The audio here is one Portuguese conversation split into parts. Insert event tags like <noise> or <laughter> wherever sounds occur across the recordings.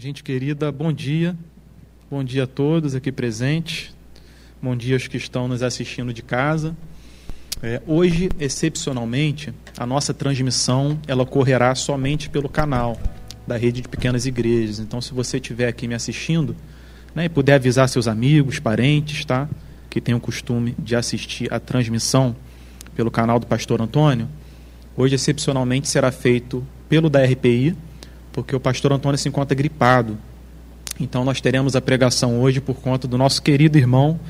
Gente querida, bom dia. Bom dia a todos aqui presentes. Bom dia aos que estão nos assistindo de casa. É, hoje, excepcionalmente, a nossa transmissão ela ocorrerá somente pelo canal da rede de pequenas igrejas. Então, se você estiver aqui me assistindo né, e puder avisar seus amigos, parentes, tá, que têm o costume de assistir a transmissão pelo canal do Pastor Antônio, hoje excepcionalmente será feito pelo da RPI porque o pastor Antônio se encontra gripado. Então nós teremos a pregação hoje por conta do nosso querido irmão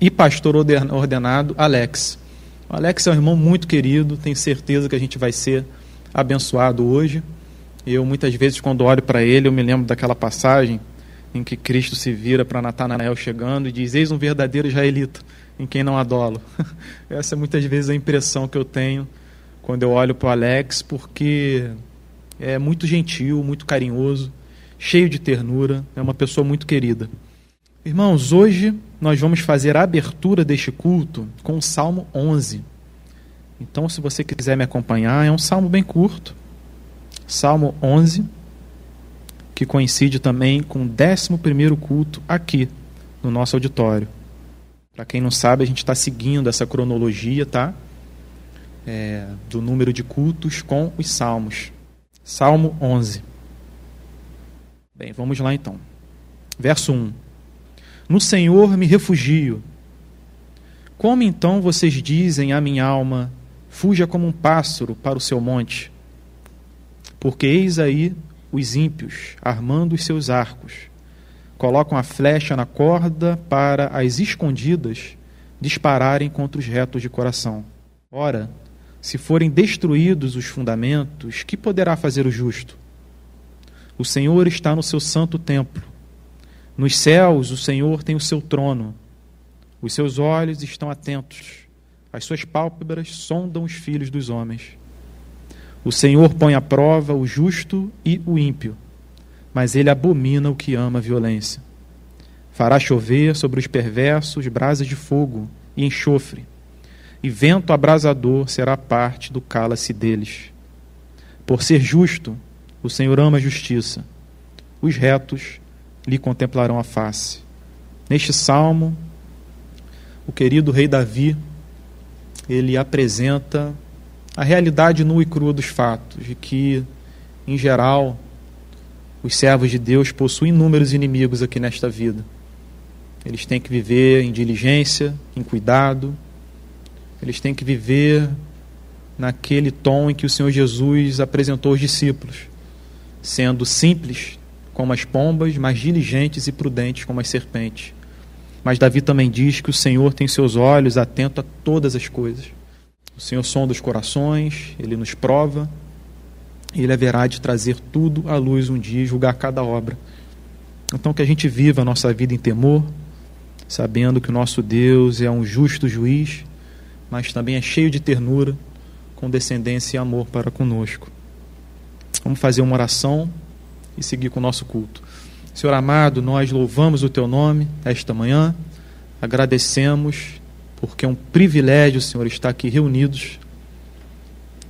e pastor ordenado Alex. O Alex é um irmão muito querido, tenho certeza que a gente vai ser abençoado hoje. Eu muitas vezes quando olho para ele, eu me lembro daquela passagem em que Cristo se vira para Natanael chegando e diz: "Eis um verdadeiro israelita, em quem não adolo". <laughs> Essa é muitas vezes a impressão que eu tenho quando eu olho para o Alex, porque é muito gentil, muito carinhoso, cheio de ternura, é uma pessoa muito querida. Irmãos, hoje nós vamos fazer a abertura deste culto com o Salmo 11. Então, se você quiser me acompanhar, é um salmo bem curto. Salmo 11, que coincide também com o 11 culto aqui no nosso auditório. Para quem não sabe, a gente está seguindo essa cronologia, tá? É, do número de cultos com os salmos. Salmo 11. Bem, vamos lá então. Verso 1. No Senhor me refugio. Como então vocês dizem à minha alma: fuja como um pássaro para o seu monte? Porque eis aí os ímpios armando os seus arcos. Colocam a flecha na corda para as escondidas dispararem contra os retos de coração. Ora, se forem destruídos os fundamentos, que poderá fazer o justo? O Senhor está no seu santo templo. Nos céus, o Senhor tem o seu trono. Os seus olhos estão atentos. As suas pálpebras sondam os filhos dos homens. O Senhor põe à prova o justo e o ímpio, mas ele abomina o que ama a violência. Fará chover sobre os perversos brasas de fogo e enxofre e vento abrasador será parte do cálice deles. Por ser justo, o Senhor ama a justiça. Os retos lhe contemplarão a face. Neste salmo, o querido rei Davi, ele apresenta a realidade nua e crua dos fatos, de que, em geral, os servos de Deus possuem inúmeros inimigos aqui nesta vida. Eles têm que viver em diligência, em cuidado, eles têm que viver naquele tom em que o Senhor Jesus apresentou os discípulos, sendo simples como as pombas, mas diligentes e prudentes como as serpentes. Mas Davi também diz que o Senhor tem seus olhos atentos a todas as coisas. O Senhor sonda os corações, ele nos prova, e ele haverá de trazer tudo à luz um dia e julgar cada obra. Então que a gente viva a nossa vida em temor, sabendo que o nosso Deus é um justo juiz mas também é cheio de ternura, condescendência e amor para conosco. Vamos fazer uma oração e seguir com o nosso culto. Senhor amado, nós louvamos o teu nome esta manhã, agradecemos, porque é um privilégio, Senhor, estar aqui reunidos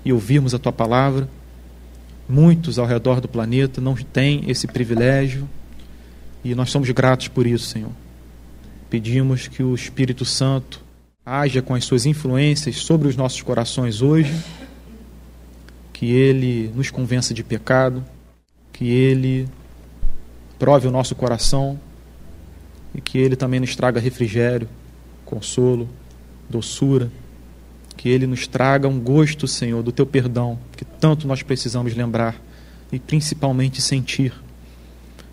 e ouvirmos a tua palavra. Muitos ao redor do planeta não têm esse privilégio e nós somos gratos por isso, Senhor. Pedimos que o Espírito Santo haja com as suas influências sobre os nossos corações hoje, que ele nos convença de pecado, que ele prove o nosso coração e que ele também nos traga refrigério, consolo, doçura, que ele nos traga um gosto, Senhor, do teu perdão, que tanto nós precisamos lembrar e principalmente sentir.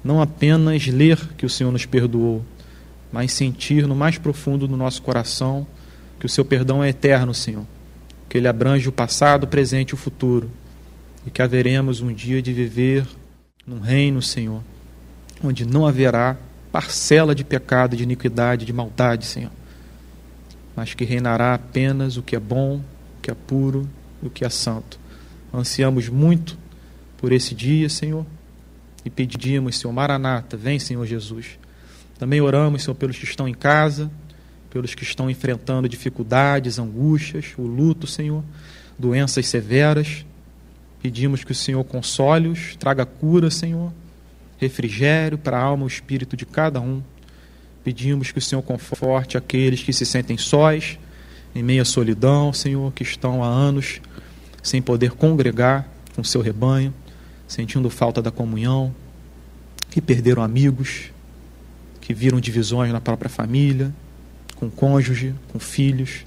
Não apenas ler que o Senhor nos perdoou, mas sentir no mais profundo do nosso coração que o seu perdão é eterno, Senhor, que ele abrange o passado, o presente e o futuro, e que haveremos um dia de viver num reino, Senhor, onde não haverá parcela de pecado, de iniquidade, de maldade, Senhor, mas que reinará apenas o que é bom, o que é puro o que é santo. Ansiamos muito por esse dia, Senhor, e pedimos, Senhor, Maranata, vem, Senhor Jesus. Também oramos, Senhor, pelos que estão em casa, pelos que estão enfrentando dificuldades, angústias, o luto, Senhor, doenças severas. Pedimos que o Senhor console-os, traga cura, Senhor, refrigério para a alma e o espírito de cada um. Pedimos que o Senhor conforte aqueles que se sentem sós, em meio à solidão, Senhor, que estão há anos sem poder congregar com seu rebanho, sentindo falta da comunhão, que perderam amigos, que viram divisões na própria família, com cônjuge, com filhos.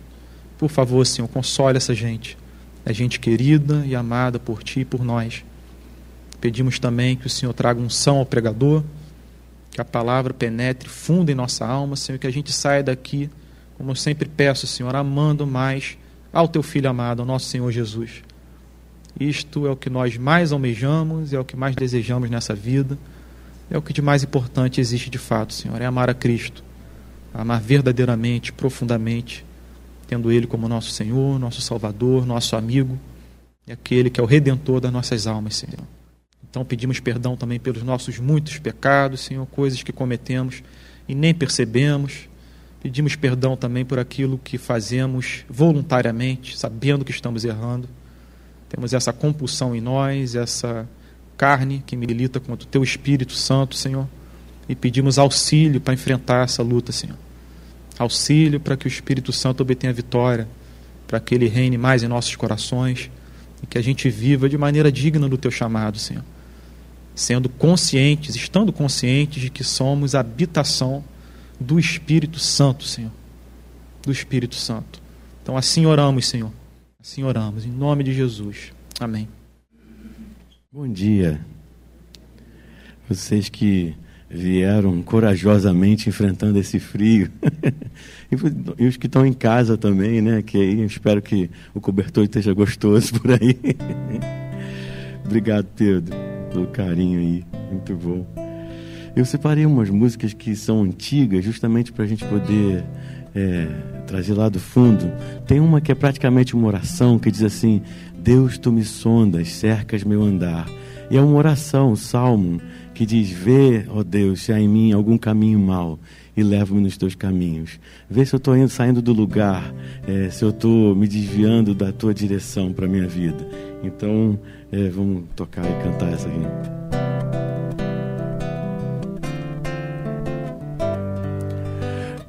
Por favor, Senhor, console essa gente. É gente querida e amada por Ti e por nós. Pedimos também que o Senhor traga unção ao pregador, que a palavra penetre fundo em nossa alma, Senhor, que a gente saia daqui, como eu sempre peço, Senhor, amando mais ao Teu Filho amado, ao nosso Senhor Jesus. Isto é o que nós mais almejamos, é o que mais desejamos nessa vida, é o que de mais importante existe de fato, Senhor, é amar a Cristo, amar verdadeiramente, profundamente, tendo Ele como nosso Senhor, nosso Salvador, nosso amigo, e aquele que é o redentor das nossas almas, Senhor. Então pedimos perdão também pelos nossos muitos pecados, Senhor, coisas que cometemos e nem percebemos. Pedimos perdão também por aquilo que fazemos voluntariamente, sabendo que estamos errando. Temos essa compulsão em nós, essa carne que milita contra o Teu Espírito Santo, Senhor, e pedimos auxílio para enfrentar essa luta, Senhor auxílio para que o Espírito Santo obtenha vitória, para que ele reine mais em nossos corações e que a gente viva de maneira digna do teu chamado, Senhor. Sendo conscientes, estando conscientes de que somos habitação do Espírito Santo, Senhor. Do Espírito Santo. Então assim oramos, Senhor. Assim oramos, em nome de Jesus. Amém. Bom dia. Vocês que vieram corajosamente enfrentando esse frio. <laughs> e os que estão em casa também, né? Que aí espero que o cobertor esteja gostoso por aí. <laughs> Obrigado, Pedro, pelo carinho aí. Muito bom. Eu separei umas músicas que são antigas, justamente para a gente poder é, trazer lá do fundo. Tem uma que é praticamente uma oração que diz assim: Deus, tu me sondas, cercas meu andar. E é uma oração, um salmo que diz: Vê, ó Deus, se há em mim algum caminho mau e leva-me nos teus caminhos. Vê se eu estou saindo do lugar, é, se eu estou me desviando da tua direção para a minha vida. Então, é, vamos tocar e cantar essa aqui.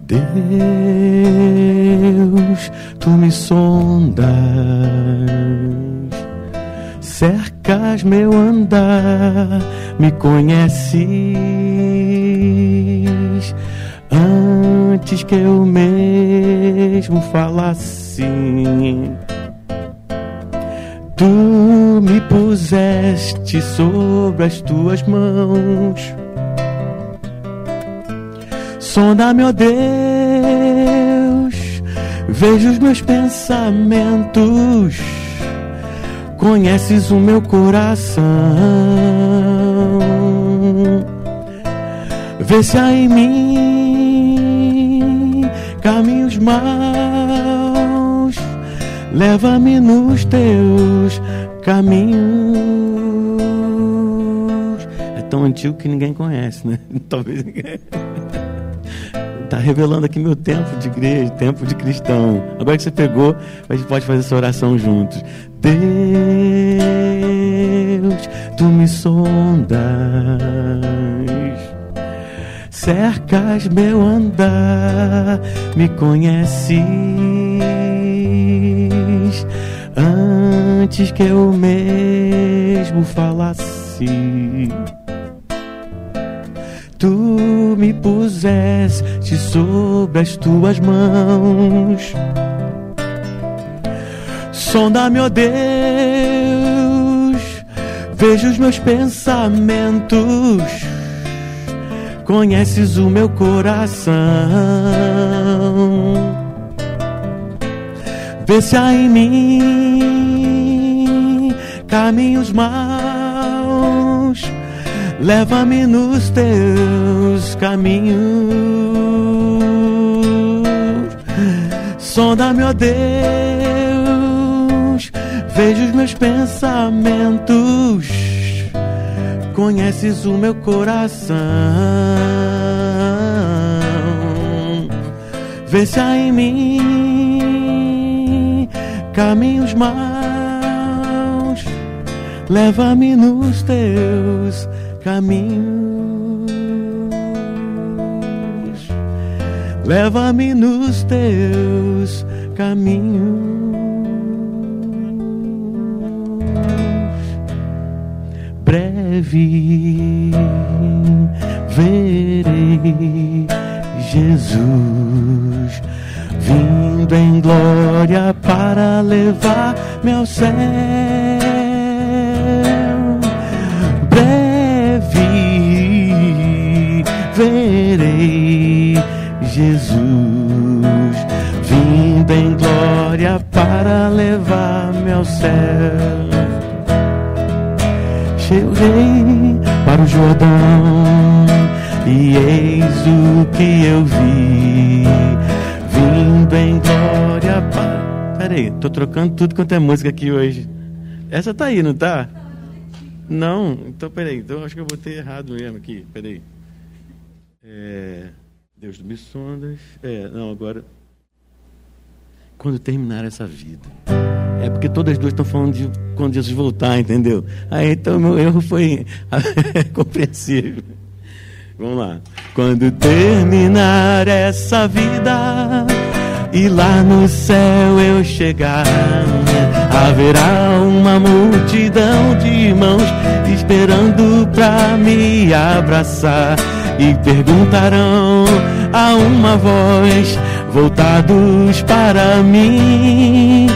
Deus, tu me sondas cercas meu andar, me conheces antes que eu mesmo falasse. Tu me puseste sobre as tuas mãos. Sonda-me, ó Deus, veja os meus pensamentos conheces o meu coração. Vê se há em mim caminhos maus, leva-me nos teus caminhos. É tão antigo que ninguém conhece, né? <laughs> Talvez ninguém. Está revelando aqui meu tempo de igreja, tempo de cristão. Agora que você pegou, a gente pode fazer essa oração juntos. Deus, tu me sondas, cercas meu andar, me conheces antes que eu mesmo falasse. Tu me puseste sobre as tuas mãos Sonda-me, ó oh Deus, veja os meus pensamentos, conheces o meu coração. Vê se há em mim caminhos maus, leva-me nos teus caminhos. Sonda-me, ó oh Deus Vejo os meus pensamentos, conheces o meu coração. Vê se há em mim caminhos maus, leva-me nos teus caminhos. Leva-me nos teus caminhos. Breve verei Jesus vindo em glória para levar-me ao céu. Breve verei Jesus vindo em glória para levar-me ao céu. Cheguei para o Jordão e eis o que eu vi vindo em glória para. Peraí, tô trocando tudo quanto é música aqui hoje. Essa tá aí, não tá? Não, então peraí, então acho que eu botei errado mesmo aqui, peraí. É, Deus me sondas. É, não, agora. Quando terminar essa vida. É porque todas as duas estão falando de quando Jesus voltar, entendeu? Aí então meu erro foi <laughs> compreensível. Vamos lá. Quando terminar essa vida e lá no céu eu chegar, haverá uma multidão de irmãos esperando pra me abraçar e perguntarão a uma voz voltados para mim.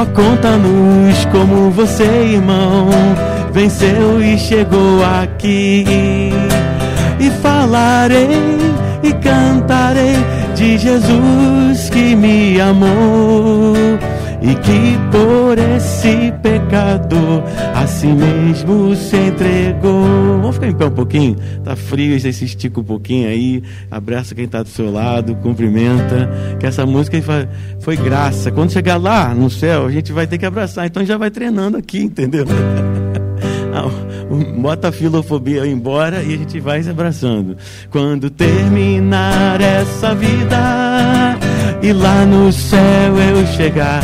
Oh, conta-nos como você, irmão, venceu e chegou aqui. E falarei e cantarei de Jesus que me amou e que por esse pecado a si mesmo se entregou. Vamos ficar em pé um pouquinho? Tá frio, você se estica um pouquinho aí, abraça quem está do seu lado, cumprimenta. Que essa música foi, graça. Quando chegar lá no céu, a gente vai ter que abraçar. Então já vai treinando aqui, entendeu? <laughs> bota a filofobia embora e a gente vai se abraçando. Quando terminar essa vida e lá no céu eu chegar,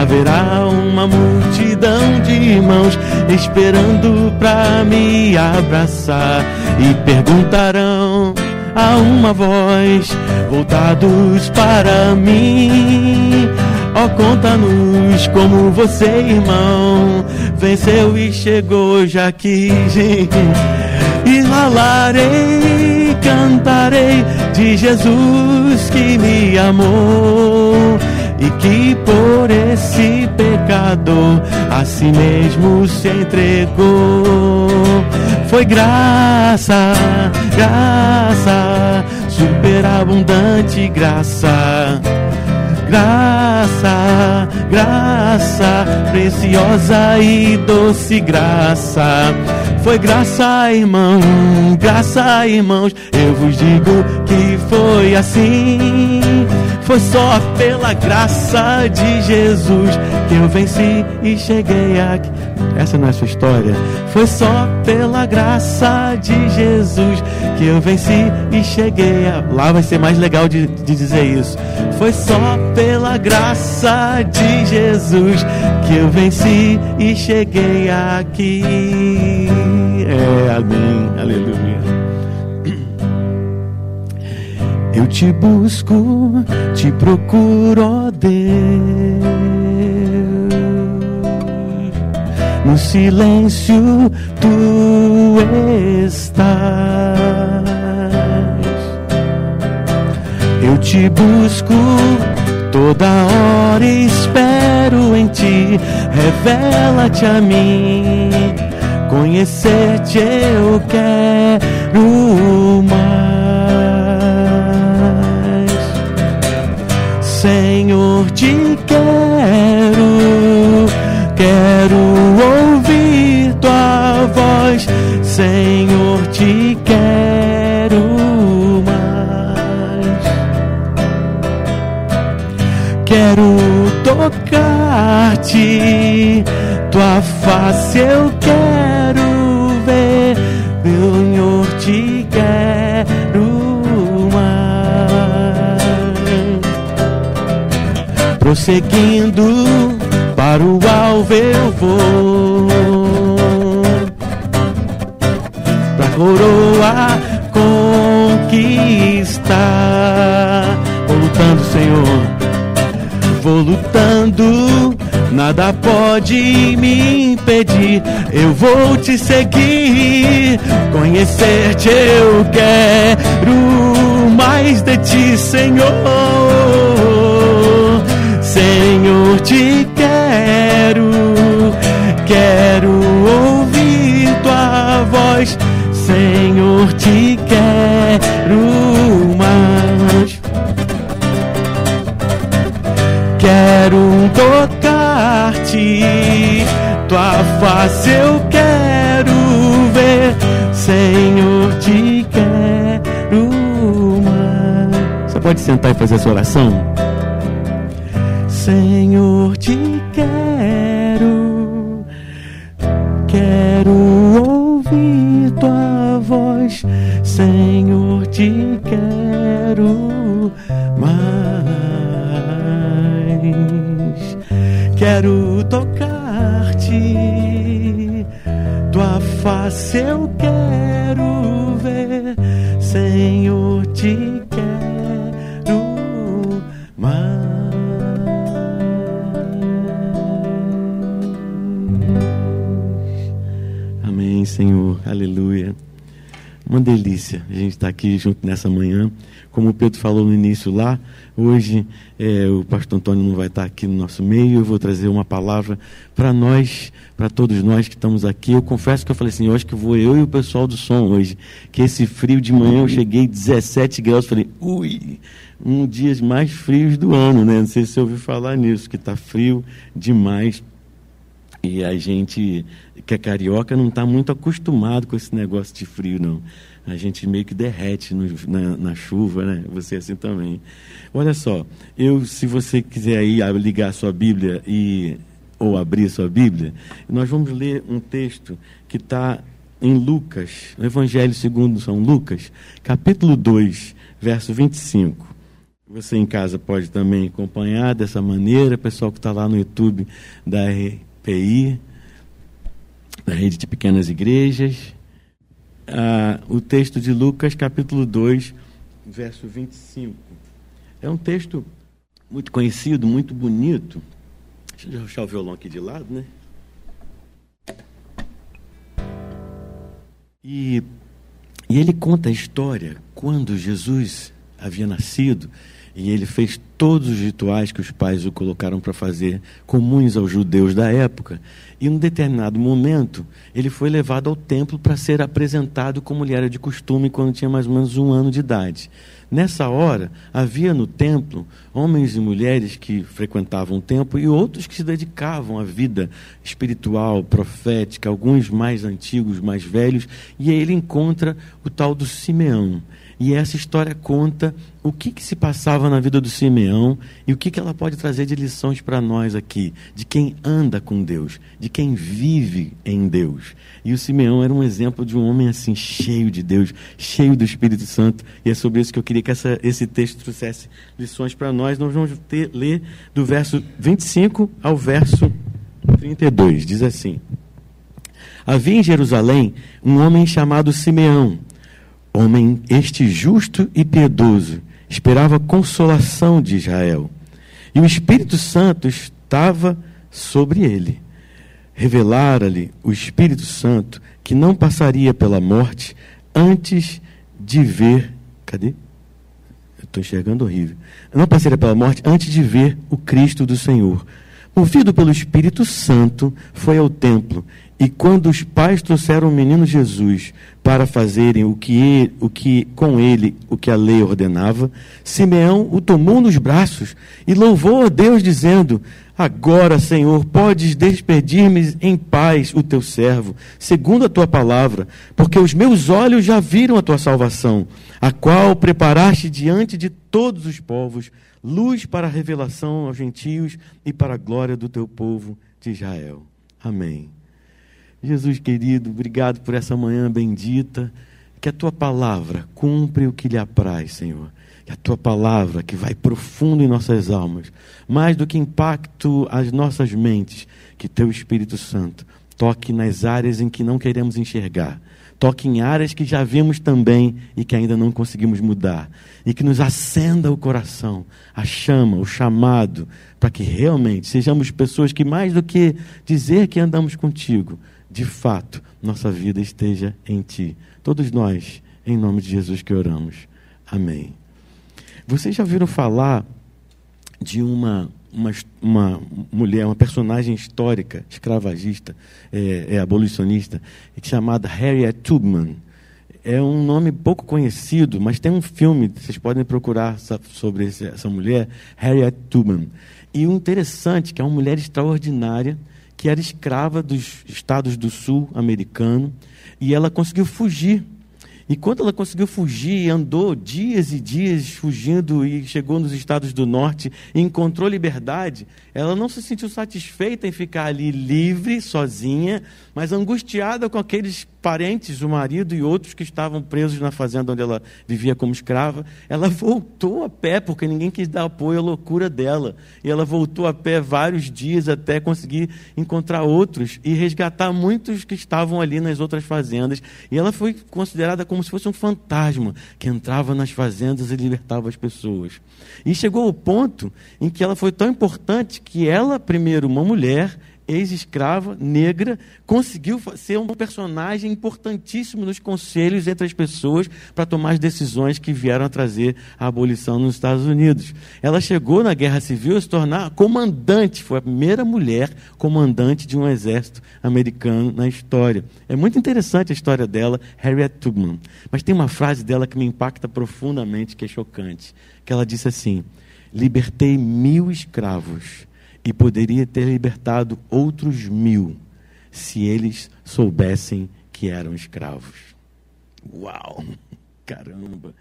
haverá uma multidão de irmãos esperando pra me abraçar e perguntarão a uma voz voltados para mim oh, conta-nos como você, irmão, venceu e chegou já aqui. E falarei, <laughs> cantarei de Jesus que me amou e que por esse pecado a si mesmo se entregou. Foi graça, graça, superabundante graça Graça, graça, preciosa e doce graça. Foi graça, irmão, graça, irmãos. Eu vos digo que foi assim. Foi só pela graça de Jesus que eu venci e cheguei aqui. Essa não é a sua história. Foi só pela graça de Jesus que eu venci e cheguei. A... Lá vai ser mais legal de, de dizer isso. Foi só pela graça de Jesus que eu venci e cheguei aqui. É, amém, aleluia. Eu te busco, te procuro, ó Deus. No silêncio tu estás. Eu te busco toda hora, espero em ti. Revela-te a mim. Conhecer-te eu quero mais. Senhor, te quero, quero ouvir tua voz, Senhor, te quero mais. Quero tocar-te, tua face eu quero ver, Senhor, te Prosseguindo para o alvo eu vou. pra coroa conquistar. Vou lutando, Senhor, vou lutando, nada pode me impedir. Eu vou te seguir, conhecer-te eu quero mais de ti, Senhor. Senhor, te quero, quero ouvir tua voz. Senhor, te quero mais. Quero tocar-te, tua face eu quero ver. Senhor, te quero mais. Você pode sentar e fazer essa oração? Te quero, quero ouvir tua voz, Senhor, te quero mais, quero tocar-te, tua face eu quero ver, Senhor, te Senhor. Aleluia. Uma delícia a gente estar aqui junto nessa manhã. Como o Pedro falou no início lá, hoje é, o pastor Antônio não vai estar aqui no nosso meio. Eu vou trazer uma palavra para nós, para todos nós que estamos aqui. Eu confesso que eu falei assim: eu acho que vou eu e o pessoal do som hoje. Que esse frio de manhã eu cheguei 17 graus. Falei, ui, um dias mais frios do ano, né? Não sei se você ouviu falar nisso, que está frio demais. E a gente, que é carioca, não está muito acostumado com esse negócio de frio, não. A gente meio que derrete no, na, na, chuva, né? Você assim também. Olha só, eu, se você quiser aí ligar sua Bíblia e ou abrir sua Bíblia, nós vamos ler um texto que está em Lucas, no Evangelho segundo São Lucas, capítulo 2, verso 25. Você em casa pode também acompanhar dessa maneira, pessoal que está lá no YouTube da RPI, da Rede de Pequenas Igrejas. Ah, o texto de Lucas, capítulo 2, verso 25. É um texto muito conhecido, muito bonito. Deixa eu deixar o violão aqui de lado, né? E, e ele conta a história quando Jesus havia nascido e ele fez todos os rituais que os pais o colocaram para fazer, comuns aos judeus da época. E em um determinado momento, ele foi levado ao templo para ser apresentado como lhe era de costume quando tinha mais ou menos um ano de idade. Nessa hora, havia no templo homens e mulheres que frequentavam o templo e outros que se dedicavam à vida espiritual, profética, alguns mais antigos, mais velhos, e aí ele encontra o tal do Simeão. E essa história conta o que, que se passava na vida do Simeão e o que, que ela pode trazer de lições para nós aqui, de quem anda com Deus, de quem vive em Deus. E o Simeão era um exemplo de um homem assim, cheio de Deus, cheio do Espírito Santo, e é sobre isso que eu queria que essa, esse texto trouxesse lições para nós. Nós vamos ter, ler do verso 25 ao verso 32. Diz assim: Havia em Jerusalém um homem chamado Simeão Homem este justo e piedoso, esperava consolação de Israel. E o Espírito Santo estava sobre ele. Revelara-lhe o Espírito Santo que não passaria pela morte antes de ver. Cadê? Estou enxergando horrível. Não passaria pela morte antes de ver o Cristo do Senhor. Movido pelo Espírito Santo, foi ao templo e quando os pais trouxeram o menino Jesus para fazerem o que, o que com ele o que a lei ordenava, Simeão o tomou nos braços e louvou a Deus dizendo: Agora, Senhor, podes despedir-me em paz o teu servo, segundo a tua palavra, porque os meus olhos já viram a tua salvação, a qual preparaste diante de todos os povos, luz para a revelação aos gentios e para a glória do teu povo de Israel. Amém. Jesus querido, obrigado por essa manhã bendita. Que a tua palavra cumpre o que lhe apraz, Senhor. Que a tua palavra, que vai profundo em nossas almas, mais do que impacto as nossas mentes, que teu Espírito Santo toque nas áreas em que não queremos enxergar. Toque em áreas que já vimos também e que ainda não conseguimos mudar. E que nos acenda o coração, a chama, o chamado, para que realmente sejamos pessoas que, mais do que dizer que andamos contigo, de fato, nossa vida esteja em Ti. Todos nós, em nome de Jesus que oramos. Amém. Vocês já ouviram falar de uma, uma, uma mulher, uma personagem histórica, escravagista, é, é abolicionista, chamada Harriet Tubman. É um nome pouco conhecido, mas tem um filme, vocês podem procurar sobre essa mulher, Harriet Tubman. E o interessante é que é uma mulher extraordinária, que era escrava dos estados do sul americano, e ela conseguiu fugir e quando ela conseguiu fugir, andou dias e dias fugindo e chegou nos estados do norte e encontrou liberdade, ela não se sentiu satisfeita em ficar ali livre, sozinha, mas angustiada com aqueles parentes, o marido e outros que estavam presos na fazenda onde ela vivia como escrava. Ela <laughs> voltou a pé, porque ninguém quis dar apoio à loucura dela. E ela voltou a pé vários dias até conseguir encontrar outros e resgatar muitos que estavam ali nas outras fazendas. E ela foi considerada como se fosse um fantasma que entrava nas fazendas e libertava as pessoas. E chegou ao ponto em que ela foi tão importante que ela, primeiro, uma mulher, ex-escrava, negra, conseguiu ser um personagem importantíssimo nos conselhos entre as pessoas para tomar as decisões que vieram a trazer a abolição nos Estados Unidos. Ela chegou na Guerra Civil a se tornar comandante, foi a primeira mulher comandante de um exército americano na história. É muito interessante a história dela, Harriet Tubman. Mas tem uma frase dela que me impacta profundamente, que é chocante, que ela disse assim: "Libertei mil escravos." E poderia ter libertado outros mil se eles soubessem que eram escravos. Uau! <laughs> Caramba!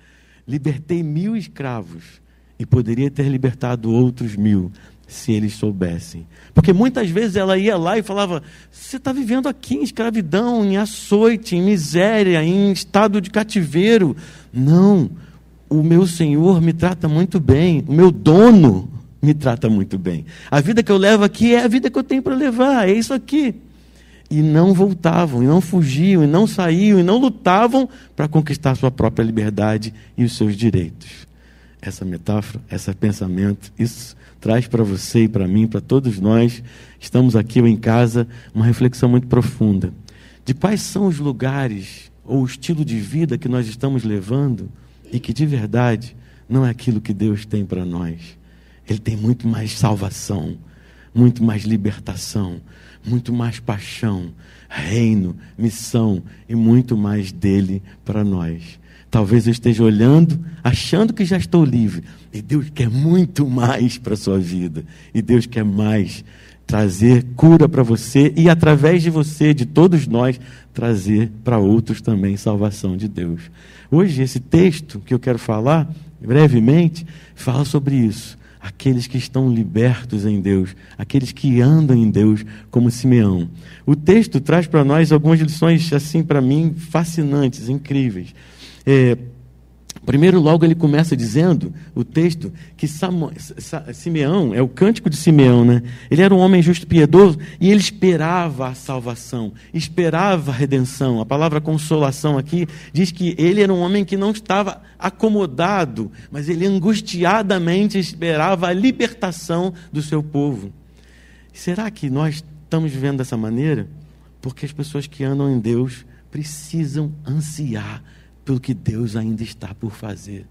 Libertei mil escravos e poderia ter libertado outros mil se eles soubessem. Porque muitas vezes ela ia lá e falava: Você está vivendo aqui em escravidão, em açoite, em miséria, em estado de cativeiro. Não, o meu Senhor me trata muito bem, o meu dono me trata muito bem. A vida que eu levo aqui é a vida que eu tenho para levar, é isso aqui. E não voltavam, e não fugiam, e não saíam, e não lutavam para conquistar sua própria liberdade e os seus direitos. Essa metáfora, esse pensamento, isso traz para você e para mim, para todos nós, estamos aqui ou em casa, uma reflexão muito profunda de quais são os lugares ou o estilo de vida que nós estamos levando e que de verdade não é aquilo que Deus tem para nós. Ele tem muito mais salvação, muito mais libertação, muito mais paixão, reino, missão e muito mais dele para nós. Talvez eu esteja olhando, achando que já estou livre. E Deus quer muito mais para a sua vida. E Deus quer mais trazer cura para você e, através de você, de todos nós, trazer para outros também salvação de Deus. Hoje, esse texto que eu quero falar, brevemente, fala sobre isso aqueles que estão libertos em Deus, aqueles que andam em Deus como Simeão. O texto traz para nós algumas lições, assim, para mim, fascinantes, incríveis. É, Primeiro, logo ele começa dizendo, o texto, que Simeão, é o cântico de Simeão, né? Ele era um homem justo e piedoso e ele esperava a salvação, esperava a redenção. A palavra consolação aqui diz que ele era um homem que não estava acomodado, mas ele angustiadamente esperava a libertação do seu povo. Será que nós estamos vivendo dessa maneira? Porque as pessoas que andam em Deus precisam ansiar pelo que Deus ainda está por fazer.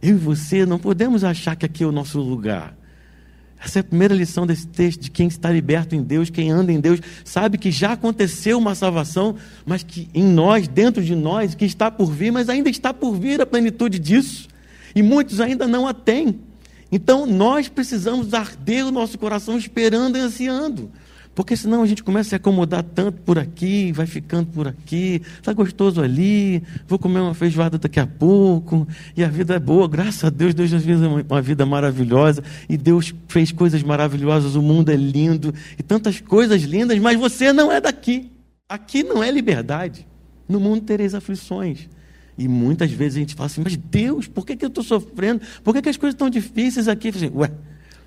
Eu e você não podemos achar que aqui é o nosso lugar. Essa é a primeira lição desse texto, de quem está liberto em Deus, quem anda em Deus, sabe que já aconteceu uma salvação, mas que em nós, dentro de nós, que está por vir, mas ainda está por vir a plenitude disso. E muitos ainda não a têm. Então nós precisamos arder o nosso coração esperando e ansiando. Porque senão a gente começa a se acomodar tanto por aqui, vai ficando por aqui, está gostoso ali, vou comer uma feijoada daqui a pouco, e a vida é boa, graças a Deus, Deus nos fez uma vida maravilhosa, e Deus fez coisas maravilhosas, o mundo é lindo, e tantas coisas lindas, mas você não é daqui. Aqui não é liberdade. No mundo tereis aflições. E muitas vezes a gente fala assim, mas Deus, por que, que eu estou sofrendo? Por que, que as coisas estão difíceis aqui? Assim, Ué,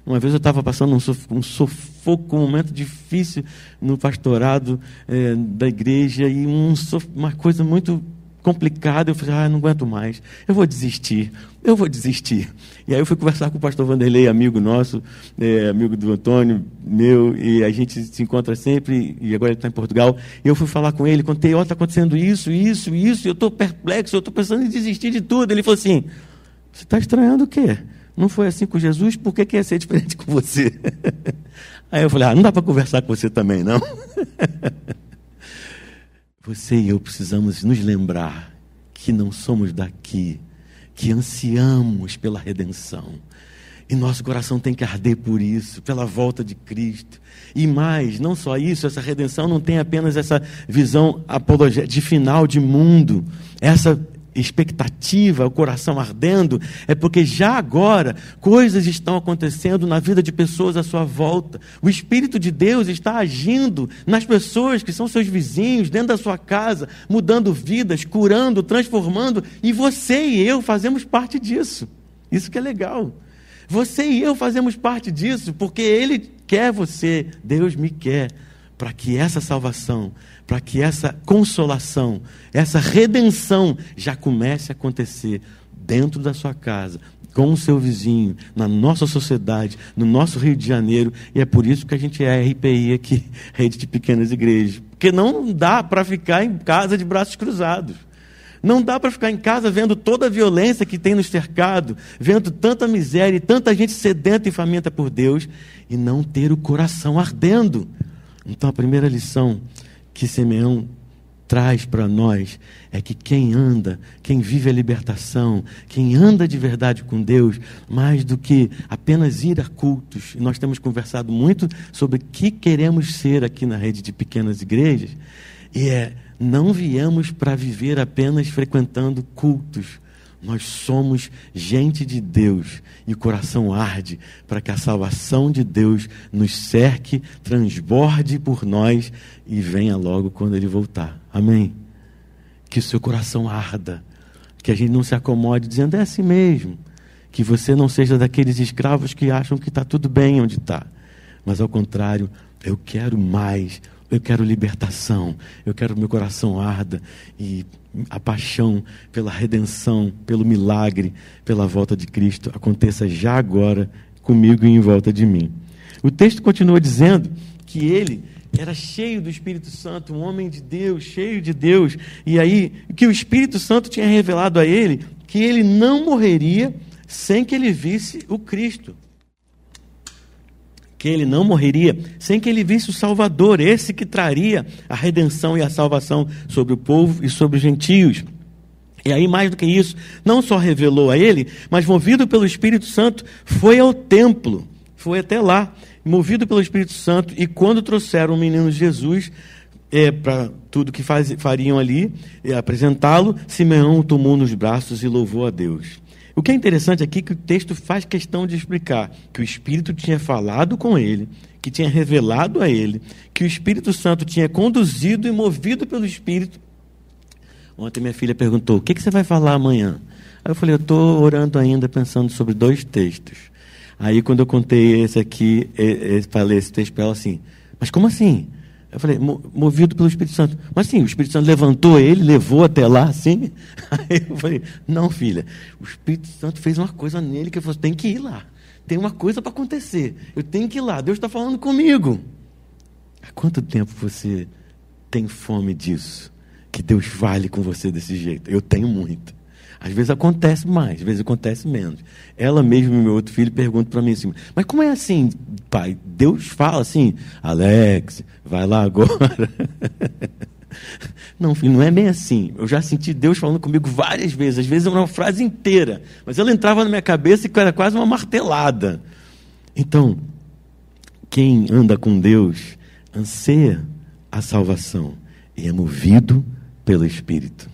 Uma vez eu estava passando um, um sufoco, um momento difícil no pastorado é, da igreja e um, uma coisa muito complicada. Eu falei, ah, não aguento mais, eu vou desistir, eu vou desistir. E aí eu fui conversar com o pastor Vanderlei, amigo nosso, é, amigo do Antônio, meu, e a gente se encontra sempre, e agora ele está em Portugal. E eu fui falar com ele, contei, ó, oh, está acontecendo isso, isso, isso, eu estou perplexo, eu estou pensando em desistir de tudo. Ele falou assim, você está estranhando o quê? Não foi assim com Jesus, por que, que ia ser diferente com você? <laughs> Aí eu falei, ah, não dá para conversar com você também, não? <laughs> Você e eu precisamos nos lembrar que não somos daqui, que ansiamos pela redenção. E nosso coração tem que arder por isso, pela volta de Cristo. E mais, não só isso, essa redenção não tem apenas essa visão de final de mundo, essa expectativa, o coração ardendo, é porque já agora coisas estão acontecendo na vida de pessoas à sua volta. O Espírito de Deus está agindo nas pessoas que são seus vizinhos, dentro da sua casa, mudando vidas, curando, transformando, e você e eu fazemos parte disso. Isso que é legal. Você e eu fazemos parte disso porque Ele quer você, Deus me quer, para que essa salvação para que essa consolação, essa redenção já comece a acontecer dentro da sua casa, com o seu vizinho, na nossa sociedade, no nosso Rio de Janeiro, e é por isso que a gente é RPI aqui, <laughs> Rede de Pequenas Igrejas. Porque não dá para ficar em casa de braços cruzados. Não dá para ficar em casa vendo toda a violência que tem nos cercado, vendo tanta miséria e tanta gente sedenta e faminta por Deus, e não ter o coração ardendo. Então a primeira lição que Simeão traz para nós é que quem anda, quem vive a libertação, quem anda de verdade com Deus, mais do que apenas ir a cultos, nós temos conversado muito sobre o que queremos ser aqui na rede de pequenas igrejas, e é não viemos para viver apenas frequentando cultos, nós somos gente de Deus e o coração arde para que a salvação de Deus nos cerque, transborde por nós e venha logo quando Ele voltar. Amém? Que o seu coração arda, que a gente não se acomode dizendo é assim mesmo, que você não seja daqueles escravos que acham que está tudo bem onde está, mas ao contrário, eu quero mais, eu quero libertação, eu quero meu coração arda e a paixão pela redenção, pelo milagre, pela volta de Cristo aconteça já agora comigo e em volta de mim. O texto continua dizendo que ele era cheio do Espírito Santo, um homem de Deus, cheio de Deus, e aí que o Espírito Santo tinha revelado a ele que ele não morreria sem que ele visse o Cristo que ele não morreria sem que ele visse o Salvador, esse que traria a redenção e a salvação sobre o povo e sobre os gentios. E aí, mais do que isso, não só revelou a ele, mas movido pelo Espírito Santo, foi ao templo, foi até lá, movido pelo Espírito Santo, e quando trouxeram o menino Jesus, é, para tudo que faz, fariam ali, é, apresentá-lo, Simeão o tomou nos braços e louvou a Deus. O que é interessante aqui é que o texto faz questão de explicar que o Espírito tinha falado com ele, que tinha revelado a ele, que o Espírito Santo tinha conduzido e movido pelo Espírito. Ontem minha filha perguntou: o que, que você vai falar amanhã? Aí eu falei: eu estou orando ainda, pensando sobre dois textos. Aí quando eu contei esse aqui, falei esse texto para ela assim: mas como assim? Eu falei, movido pelo Espírito Santo. Mas sim, o Espírito Santo levantou ele, levou até lá, assim. <laughs> Aí eu falei, não, filha, o Espírito Santo fez uma coisa nele que eu falei, tem que ir lá. Tem uma coisa para acontecer. Eu tenho que ir lá. Deus está falando comigo. Há quanto tempo você tem fome disso? Que Deus fale com você desse jeito? Eu tenho muito. Às vezes acontece mais, às vezes acontece menos. Ela mesma, meu outro filho, pergunta para mim assim: Mas como é assim, pai? Deus fala assim, Alex, vai lá agora. <laughs> Não, filho, não é bem assim. Eu já senti Deus falando comigo várias vezes, às vezes uma frase inteira, mas ela entrava na minha cabeça e era quase uma martelada. Então, quem anda com Deus anseia a salvação e é movido pelo Espírito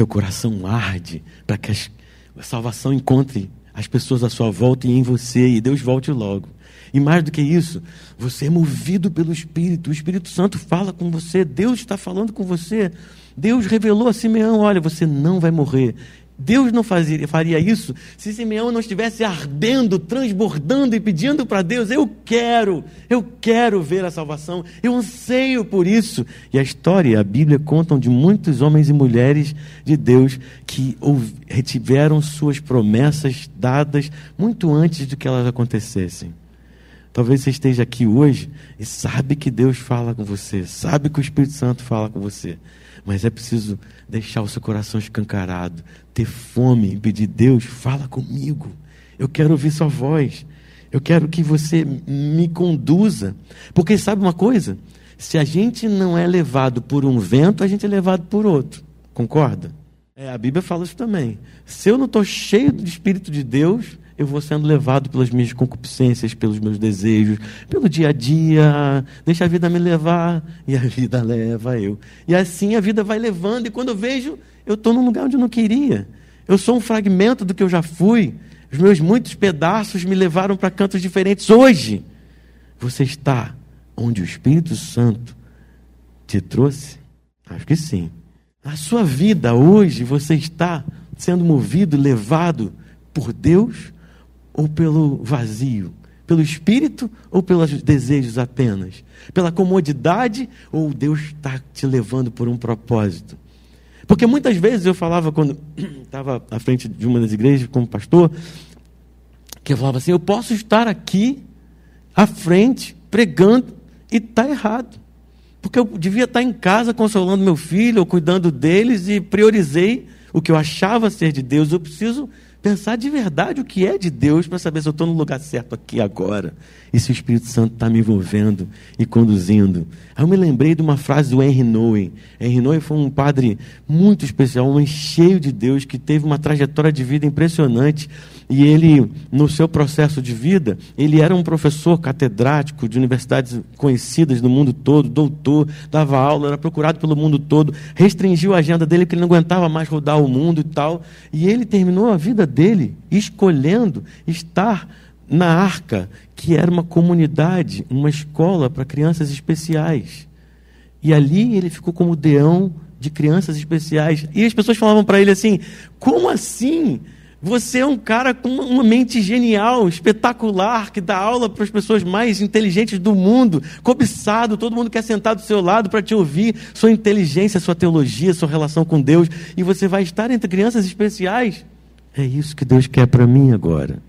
teu coração arde para que a salvação encontre as pessoas à sua volta e em você, e Deus volte logo. E mais do que isso, você é movido pelo Espírito, o Espírito Santo fala com você, Deus está falando com você. Deus revelou a Simeão: olha, você não vai morrer. Deus não fazia, faria isso se Simeão não estivesse ardendo, transbordando e pedindo para Deus: Eu quero, eu quero ver a salvação, eu anseio por isso. E a história, a Bíblia contam de muitos homens e mulheres de Deus que retiveram suas promessas dadas muito antes de que elas acontecessem. Talvez você esteja aqui hoje e sabe que Deus fala com você, sabe que o Espírito Santo fala com você, mas é preciso deixar o seu coração escancarado, ter fome e pedir: Deus, fala comigo. Eu quero ouvir sua voz. Eu quero que você me conduza. Porque sabe uma coisa? Se a gente não é levado por um vento, a gente é levado por outro. Concorda? É, a Bíblia fala isso também. Se eu não estou cheio do Espírito de Deus, eu vou sendo levado pelas minhas concupiscências, pelos meus desejos, pelo dia a dia. Deixa a vida me levar e a vida <laughs> leva eu. E assim a vida vai levando, e quando eu vejo, eu estou num lugar onde eu não queria. Eu sou um fragmento do que eu já fui. Os meus muitos pedaços me levaram para cantos diferentes. Hoje, você está onde o Espírito Santo te trouxe? Acho que sim. A sua vida hoje, você está sendo movido, levado por Deus ou pelo vazio? Pelo espírito ou pelos desejos apenas? Pela comodidade ou Deus está te levando por um propósito? Porque muitas vezes eu falava, quando <clears throat> estava à frente de uma das igrejas como pastor, que eu falava assim: eu posso estar aqui à frente pregando e está errado. Porque eu devia estar em casa consolando meu filho ou cuidando deles e priorizei o que eu achava ser de Deus. Eu preciso pensar de verdade o que é de Deus para saber se eu estou no lugar certo aqui agora e se o Espírito Santo está me envolvendo e conduzindo. Aí eu me lembrei de uma frase do Henry Nowen. Henry Nowen foi um padre muito especial, um homem cheio de Deus, que teve uma trajetória de vida impressionante e ele, no seu processo de vida, ele era um professor catedrático de universidades conhecidas no mundo todo, doutor, dava aula, era procurado pelo mundo todo, restringiu a agenda dele porque ele não aguentava mais rodar o mundo e tal. E ele terminou a vida dele escolhendo estar na arca, que era uma comunidade, uma escola para crianças especiais. E ali ele ficou como deão de crianças especiais. E as pessoas falavam para ele assim: como assim? Você é um cara com uma mente genial, espetacular, que dá aula para as pessoas mais inteligentes do mundo, cobiçado, todo mundo quer sentar do seu lado para te ouvir, sua inteligência, sua teologia, sua relação com Deus, e você vai estar entre crianças especiais. É isso que Deus quer para mim agora.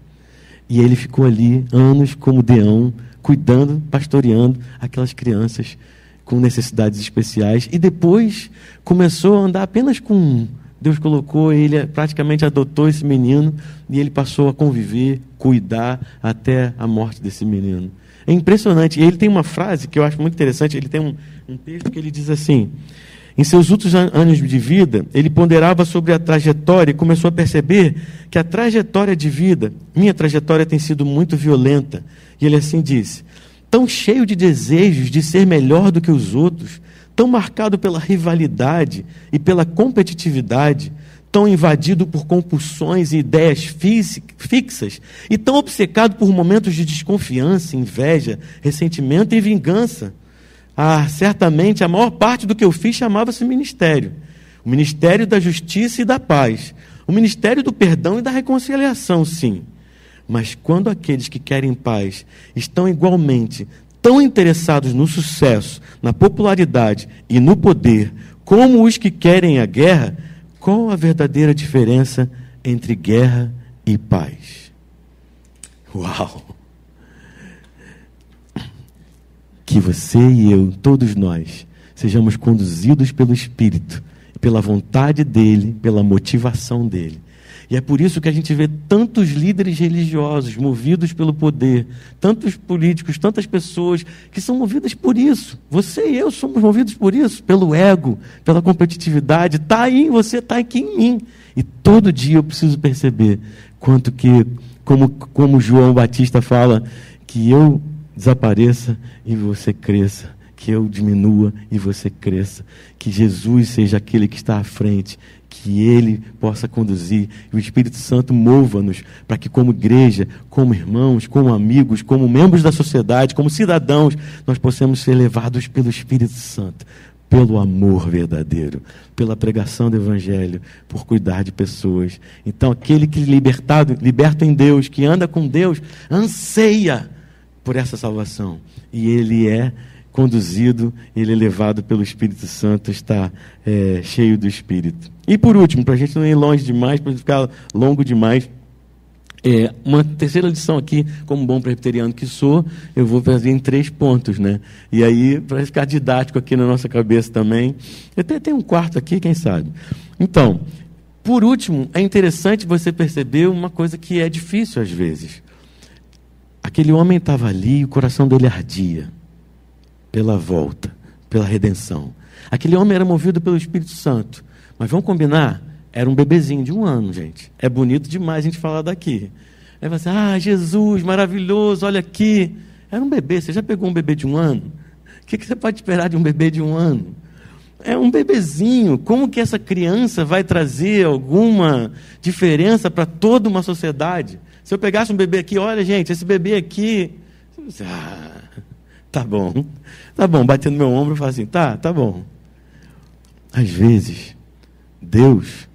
E ele ficou ali anos como deão, cuidando, pastoreando aquelas crianças com necessidades especiais, e depois começou a andar apenas com Deus colocou, ele praticamente adotou esse menino e ele passou a conviver, cuidar até a morte desse menino. É impressionante. E ele tem uma frase que eu acho muito interessante. Ele tem um, um texto que ele diz assim: Em seus últimos anos de vida, ele ponderava sobre a trajetória e começou a perceber que a trajetória de vida, minha trajetória tem sido muito violenta. E ele assim disse: Tão cheio de desejos de ser melhor do que os outros, tão marcado pela rivalidade e pela competitividade, tão invadido por compulsões e ideias fixas e tão obcecado por momentos de desconfiança, inveja, ressentimento e vingança. Ah, certamente a maior parte do que eu fiz chamava-se ministério. O ministério da justiça e da paz. O ministério do perdão e da reconciliação, sim. Mas quando aqueles que querem paz estão igualmente tão interessados no sucesso, na popularidade e no poder, como os que querem a guerra, qual a verdadeira diferença entre guerra e paz? Uau! Que você e eu, todos nós, sejamos conduzidos pelo Espírito, pela vontade dele, pela motivação dele e é por isso que a gente vê tantos líderes religiosos movidos pelo poder, tantos políticos, tantas pessoas que são movidas por isso. Você e eu somos movidos por isso, pelo ego, pela competitividade. Está aí em você, está aqui em mim. E todo dia eu preciso perceber quanto que, como, como João Batista fala, que eu desapareça e você cresça que eu diminua e você cresça, que Jesus seja aquele que está à frente que Ele possa conduzir e o Espírito Santo mova-nos para que, como igreja, como irmãos, como amigos, como membros da sociedade, como cidadãos, nós possamos ser levados pelo Espírito Santo pelo amor verdadeiro, pela pregação do Evangelho, por cuidar de pessoas. Então, aquele que libertado, liberta em Deus, que anda com Deus, anseia por essa salvação. E ele é conduzido, ele é levado pelo Espírito Santo, está é, cheio do Espírito. E por último, para a gente não ir longe demais, para ficar longo demais, é, uma terceira lição aqui, como bom presbiteriano que sou, eu vou fazer em três pontos, né? E aí, para ficar didático aqui na nossa cabeça também, eu até tenho um quarto aqui, quem sabe. Então, por último, é interessante você perceber uma coisa que é difícil às vezes. Aquele homem estava ali e o coração dele ardia pela volta, pela redenção. Aquele homem era movido pelo Espírito Santo. Mas vamos combinar? Era um bebezinho de um ano, gente. É bonito demais a gente falar daqui. Aí você, ah, Jesus, maravilhoso, olha aqui. Era um bebê, você já pegou um bebê de um ano? O que você pode esperar de um bebê de um ano? É um bebezinho. Como que essa criança vai trazer alguma diferença para toda uma sociedade? Se eu pegasse um bebê aqui, olha, gente, esse bebê aqui. Ah, <laughs> tá bom. Tá bom, batendo meu ombro e falo assim, tá, tá bom. Às vezes, Deus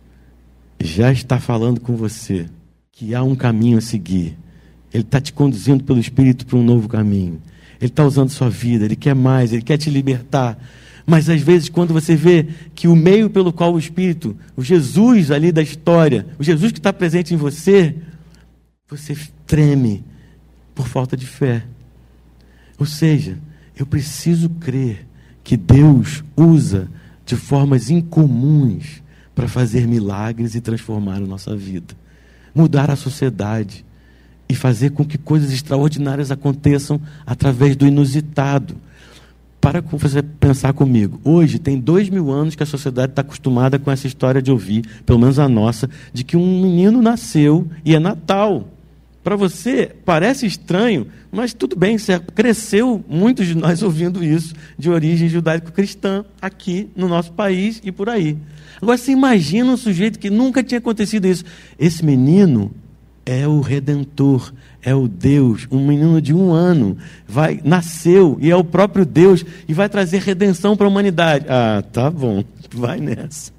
já está falando com você que há um caminho a seguir. Ele está te conduzindo pelo Espírito para um novo caminho. Ele está usando sua vida, ele quer mais, ele quer te libertar. Mas às vezes, quando você vê que o meio pelo qual o Espírito, o Jesus ali da história, o Jesus que está presente em você, você treme por falta de fé. Ou seja, eu preciso crer que Deus usa de formas incomuns para fazer milagres e transformar a nossa vida, mudar a sociedade e fazer com que coisas extraordinárias aconteçam através do inusitado. Para você pensar comigo, hoje tem dois mil anos que a sociedade está acostumada com essa história de ouvir, pelo menos a nossa, de que um menino nasceu e é Natal. Para você parece estranho, mas tudo bem, cresceu muitos de nós <laughs> ouvindo isso de origem judaico-cristã aqui no nosso país e por aí. Agora você imagina um sujeito que nunca tinha acontecido isso. Esse menino é o redentor, é o Deus, um menino de um ano, vai nasceu e é o próprio Deus e vai trazer redenção para a humanidade. Ah, tá bom, <laughs> vai nessa.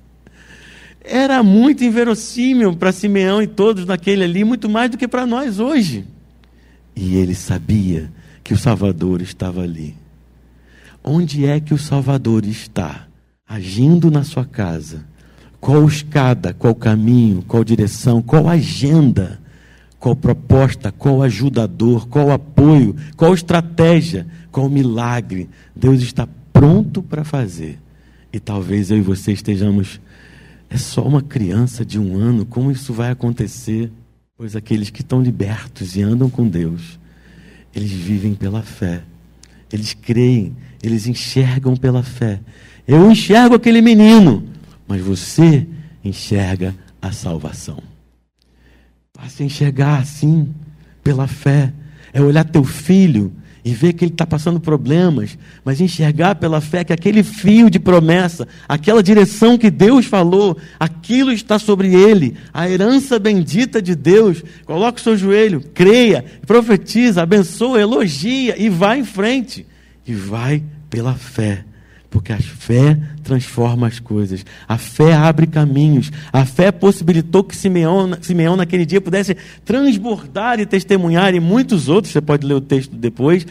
Era muito inverossímil para Simeão e todos naquele ali, muito mais do que para nós hoje. E ele sabia que o Salvador estava ali. Onde é que o Salvador está? agindo na sua casa, qual escada, qual caminho, qual direção, qual agenda, qual proposta, qual ajudador, qual apoio, qual estratégia, qual milagre Deus está pronto para fazer. E talvez eu e você estejamos, é só uma criança de um ano, como isso vai acontecer? Pois aqueles que estão libertos e andam com Deus, eles vivem pela fé, eles creem, eles enxergam pela fé eu enxergo aquele menino, mas você enxerga a salvação. Passe a enxergar assim, pela fé. É olhar teu filho e ver que ele está passando problemas, mas enxergar pela fé que aquele fio de promessa, aquela direção que Deus falou, aquilo está sobre ele, a herança bendita de Deus. Coloque o seu joelho, creia, profetiza, abençoa, elogia e vai em frente. E vai pela fé porque a fé transforma as coisas. A fé abre caminhos. A fé possibilitou que Simeão, Simeão naquele dia pudesse transbordar e testemunhar, e muitos outros, você pode ler o texto depois,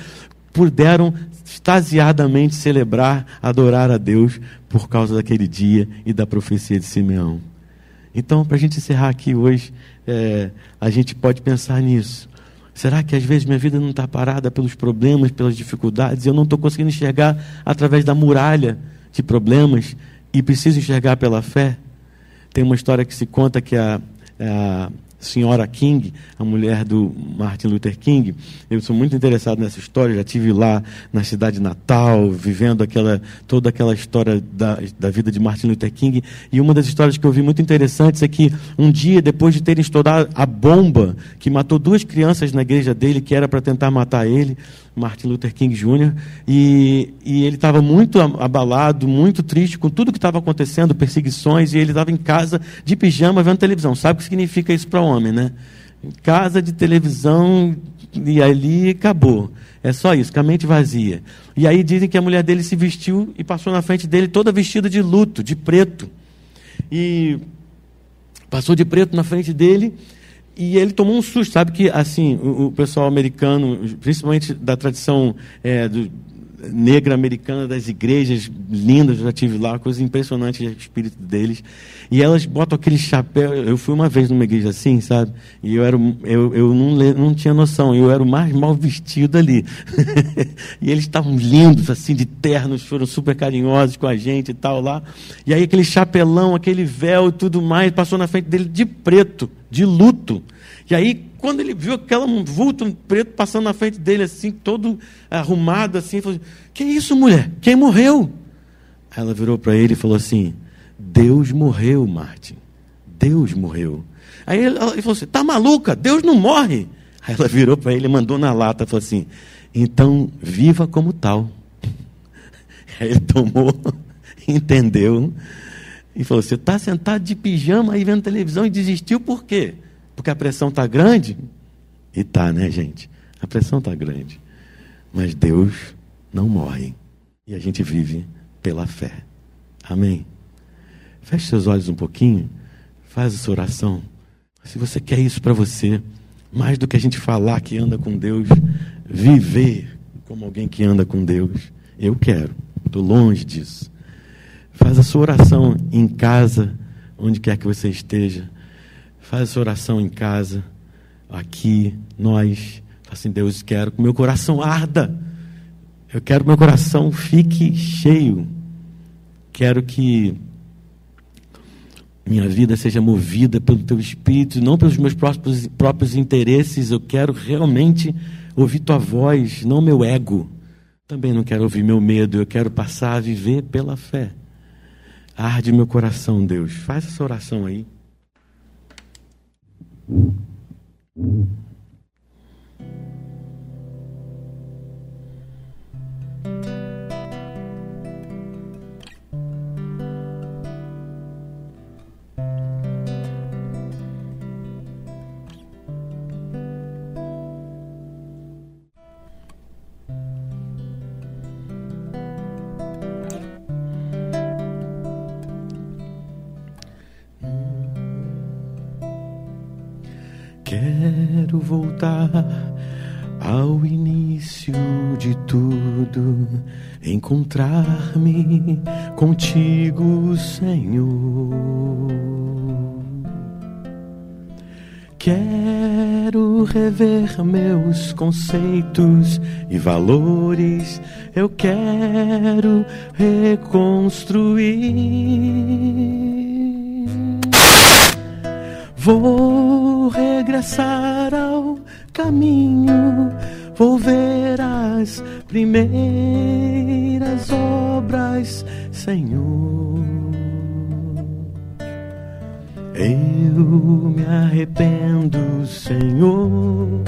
puderam extasiadamente celebrar, adorar a Deus por causa daquele dia e da profecia de Simeão. Então, para a gente encerrar aqui hoje, é, a gente pode pensar nisso. Será que às vezes minha vida não está parada pelos problemas, pelas dificuldades? Eu não estou conseguindo enxergar através da muralha de problemas e preciso enxergar pela fé? Tem uma história que se conta que a, a senhora King, a mulher do Martin Luther King. Eu sou muito interessado nessa história, já tive lá na cidade natal, vivendo aquela toda aquela história da, da vida de Martin Luther King. E uma das histórias que eu vi muito interessantes é que um dia, depois de terem estourado a bomba que matou duas crianças na igreja dele, que era para tentar matar ele, Martin Luther King Jr., e, e ele estava muito abalado, muito triste com tudo que estava acontecendo, perseguições, e ele estava em casa de pijama vendo televisão. Sabe o que significa isso para homem, né? Em casa de televisão, e ali acabou. É só isso, com a mente vazia. E aí dizem que a mulher dele se vestiu e passou na frente dele toda vestida de luto, de preto. E passou de preto na frente dele e ele tomou um susto. Sabe que, assim, o, o pessoal americano, principalmente da tradição é, do, negra americana das igrejas lindas, já tive lá, coisa impressionante o espírito deles. E elas botam aquele chapéu. Eu fui uma vez numa igreja assim, sabe? E eu, era, eu, eu não, não tinha noção, eu era o mais mal vestido ali. <laughs> e eles estavam lindos, assim, de ternos, foram super carinhosos com a gente e tal lá. E aí aquele chapelão, aquele véu e tudo mais, passou na frente dele de preto, de luto. E aí, quando ele viu aquela vulto preto passando na frente dele, assim, todo arrumado, assim, falou: Que isso, mulher? Quem morreu? Ela virou para ele e falou assim: Deus morreu, Martin. Deus morreu. Aí ele, ele falou assim: Tá maluca? Deus não morre. Aí ela virou para ele e mandou na lata, falou assim: Então, viva como tal. <laughs> Aí ele tomou, <laughs> entendeu, e falou: Você está sentado de pijama aí vendo televisão e desistiu por quê? Porque a pressão está grande? E tá, né, gente? A pressão está grande. Mas Deus não morre. E a gente vive pela fé. Amém? Feche seus olhos um pouquinho. Faz essa oração. Se você quer isso para você, mais do que a gente falar que anda com Deus, viver como alguém que anda com Deus, eu quero. Estou longe disso. Faz a sua oração em casa, onde quer que você esteja. Faz essa oração em casa, aqui, nós. Assim, Deus, quero que meu coração arda. Eu quero que meu coração fique cheio. Quero que minha vida seja movida pelo teu espírito, não pelos meus próprios, próprios interesses. Eu quero realmente ouvir tua voz, não meu ego. Também não quero ouvir meu medo. Eu quero passar a viver pela fé. Arde meu coração, Deus. Faz essa oração aí. Voltar ao início de tudo, encontrar-me contigo, Senhor. Quero rever meus conceitos e valores, eu quero reconstruir. Vou regressar ao caminho, vou ver as primeiras obras, Senhor. Eu me arrependo, Senhor,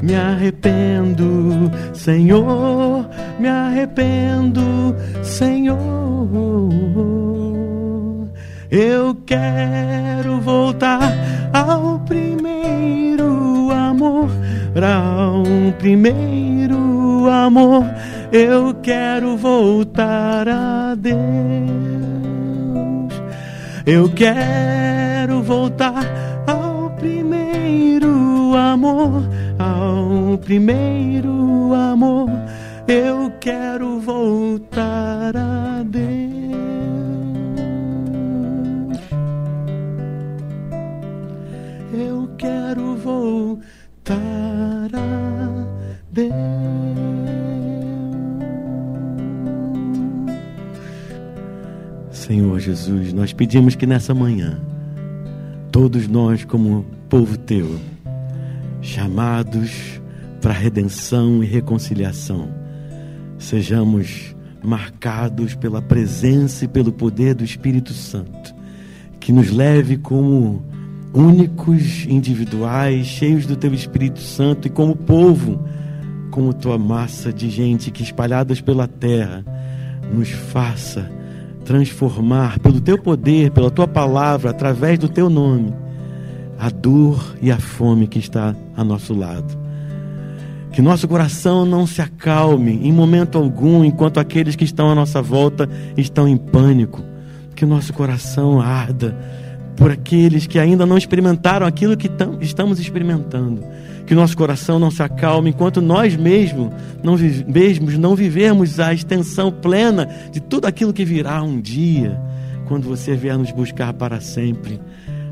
me arrependo, Senhor, me arrependo, Senhor. Eu quero voltar ao primeiro amor, ao primeiro amor. Eu quero voltar a Deus. Eu quero voltar ao primeiro amor, ao primeiro amor. Jesus, nós pedimos que nessa manhã, todos nós, como povo teu, chamados para redenção e reconciliação, sejamos marcados pela presença e pelo poder do Espírito Santo, que nos leve como únicos, individuais, cheios do teu Espírito Santo e como povo, como tua massa de gente que espalhadas pela terra nos faça transformar pelo teu poder, pela tua palavra, através do teu nome, a dor e a fome que está a nosso lado. Que nosso coração não se acalme em momento algum, enquanto aqueles que estão à nossa volta estão em pânico. Que nosso coração arda por aqueles que ainda não experimentaram aquilo que estamos experimentando. Que nosso coração não se acalme enquanto nós mesmos não, mesmos não vivemos a extensão plena de tudo aquilo que virá um dia, quando você vier nos buscar para sempre.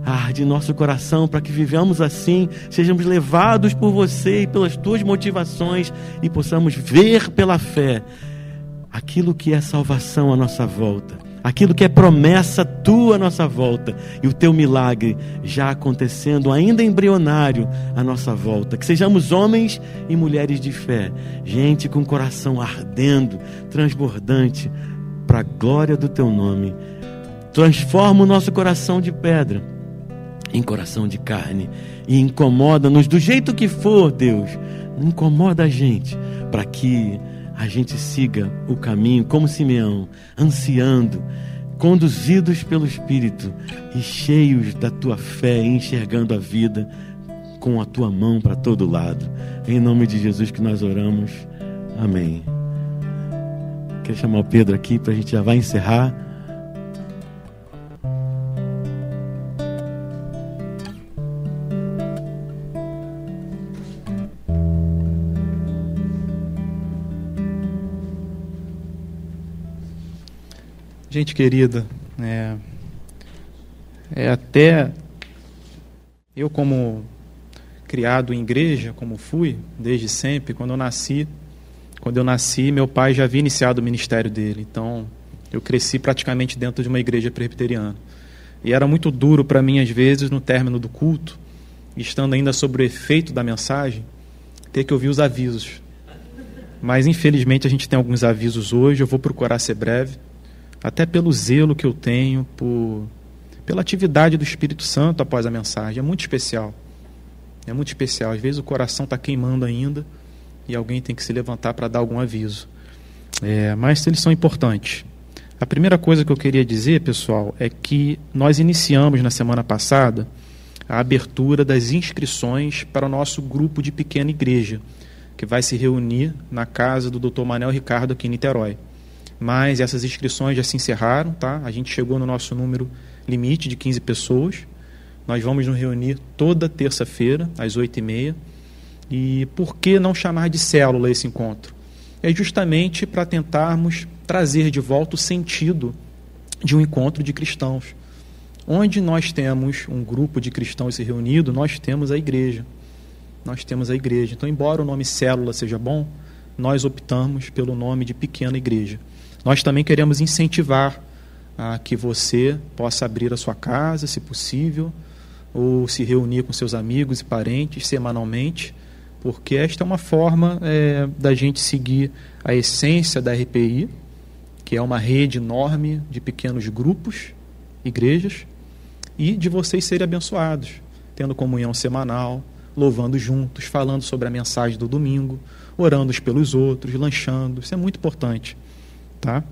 Arde nosso coração para que vivamos assim, sejamos levados por você e pelas tuas motivações e possamos ver pela fé aquilo que é salvação à nossa volta, aquilo que é promessa tua à nossa volta e o teu milagre já acontecendo, ainda embrionário à nossa volta. Que sejamos homens e mulheres de fé, gente com coração ardendo, transbordante, para a glória do teu nome. Transforma o nosso coração de pedra em coração de carne e incomoda-nos do jeito que for, Deus. Incomoda a gente para que a gente siga o caminho como Simeão, ansiando, conduzidos pelo Espírito e cheios da tua fé, enxergando a vida com a tua mão para todo lado. Em nome de Jesus que nós oramos. Amém. Quero chamar o Pedro aqui para a gente já vai encerrar. Gente querida, é, é até eu como criado em igreja, como fui desde sempre, quando eu nasci, quando eu nasci, meu pai já havia iniciado o ministério dele. Então, eu cresci praticamente dentro de uma igreja presbiteriana. E era muito duro para mim às vezes no término do culto, estando ainda sobre o efeito da mensagem, ter que ouvir os avisos. Mas infelizmente a gente tem alguns avisos hoje, eu vou procurar ser breve até pelo zelo que eu tenho por pela atividade do Espírito Santo após a mensagem. É muito especial. É muito especial. Às vezes o coração está queimando ainda e alguém tem que se levantar para dar algum aviso. É, mas eles são importantes. A primeira coisa que eu queria dizer, pessoal, é que nós iniciamos na semana passada a abertura das inscrições para o nosso grupo de pequena igreja, que vai se reunir na casa do Dr. Manel Ricardo aqui em Niterói mas essas inscrições já se encerraram, tá? A gente chegou no nosso número limite de 15 pessoas. Nós vamos nos reunir toda terça-feira, às 8h30. E por que não chamar de célula esse encontro? É justamente para tentarmos trazer de volta o sentido de um encontro de cristãos. Onde nós temos um grupo de cristãos se reunido, nós temos a igreja. Nós temos a igreja. Então, embora o nome célula seja bom, nós optamos pelo nome de pequena igreja. Nós também queremos incentivar a que você possa abrir a sua casa, se possível, ou se reunir com seus amigos e parentes semanalmente, porque esta é uma forma é, da gente seguir a essência da RPI, que é uma rede enorme de pequenos grupos, igrejas, e de vocês serem abençoados, tendo comunhão semanal, louvando juntos, falando sobre a mensagem do domingo, orando uns pelos outros, lanchando. Isso é muito importante. Tá?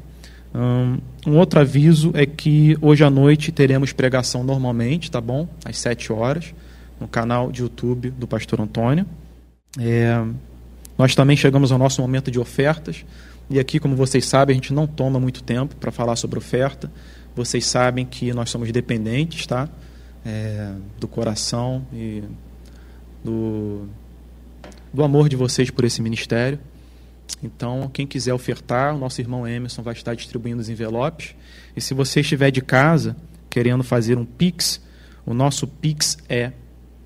Um outro aviso é que hoje à noite teremos pregação normalmente, tá bom? Às 7 horas, no canal de YouTube do Pastor Antônio. É, nós também chegamos ao nosso momento de ofertas. E aqui, como vocês sabem, a gente não toma muito tempo para falar sobre oferta. Vocês sabem que nós somos dependentes, tá? É, do coração e do, do amor de vocês por esse ministério. Então, quem quiser ofertar, o nosso irmão Emerson vai estar distribuindo os envelopes. E se você estiver de casa querendo fazer um Pix, o nosso Pix é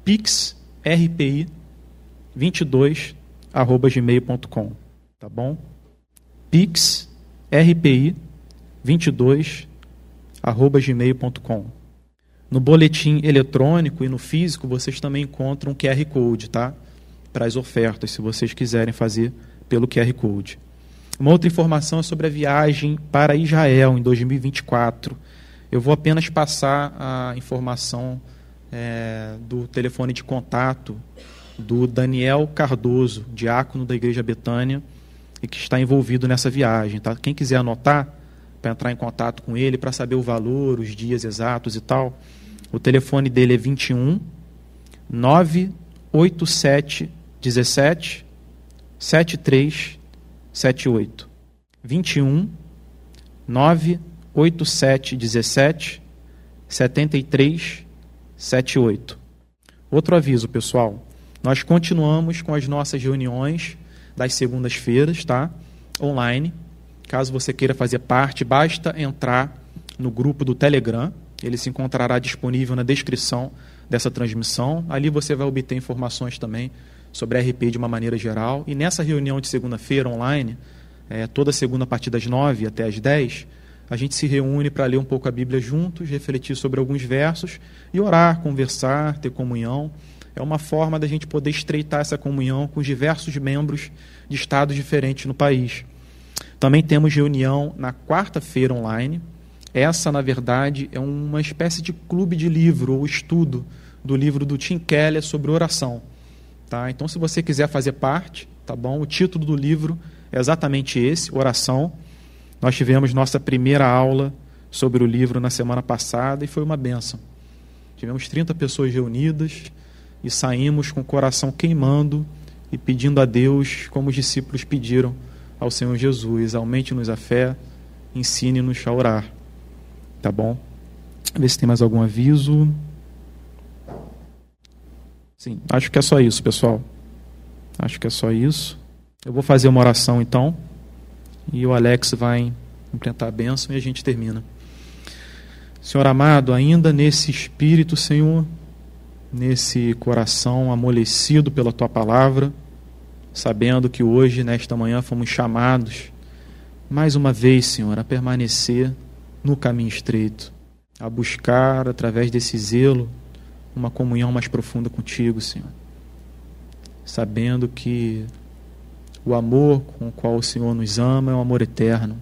pixrpi22@gmail.com, tá bom? pixrpi22@gmail.com. No boletim eletrônico e no físico, vocês também encontram um QR Code, tá? Para as ofertas, se vocês quiserem fazer pelo QR Code. Uma outra informação é sobre a viagem para Israel em 2024. Eu vou apenas passar a informação é, do telefone de contato do Daniel Cardoso, diácono da Igreja Betânia, e que está envolvido nessa viagem. Tá? Quem quiser anotar, para entrar em contato com ele, para saber o valor, os dias exatos e tal, o telefone dele é 21 987 17 7378. 21 98717 7378. Outro aviso, pessoal. Nós continuamos com as nossas reuniões das segundas-feiras, tá? Online. Caso você queira fazer parte, basta entrar no grupo do Telegram. Ele se encontrará disponível na descrição dessa transmissão. Ali você vai obter informações também sobre RP de uma maneira geral. E nessa reunião de segunda-feira online, é, toda segunda a partir das nove até as dez, a gente se reúne para ler um pouco a Bíblia juntos, refletir sobre alguns versos e orar, conversar, ter comunhão. É uma forma da gente poder estreitar essa comunhão com os diversos membros de estados diferentes no país. Também temos reunião na quarta-feira online. Essa, na verdade, é uma espécie de clube de livro ou estudo do livro do Tim Keller sobre oração. Tá? Então, se você quiser fazer parte, tá bom? O título do livro é exatamente esse, Oração. Nós tivemos nossa primeira aula sobre o livro na semana passada e foi uma benção. Tivemos 30 pessoas reunidas e saímos com o coração queimando e pedindo a Deus, como os discípulos pediram ao Senhor Jesus: aumente-nos a fé, ensine-nos a orar. Tá bom? Ver se tem mais algum aviso. Sim, acho que é só isso, pessoal. Acho que é só isso. Eu vou fazer uma oração então. E o Alex vai implementar a bênção e a gente termina. Senhor amado, ainda nesse espírito, Senhor, nesse coração amolecido pela tua palavra, sabendo que hoje, nesta manhã, fomos chamados mais uma vez, Senhor, a permanecer no caminho estreito, a buscar através desse zelo uma comunhão mais profunda contigo, Senhor. Sabendo que o amor com o qual o Senhor nos ama é um amor eterno,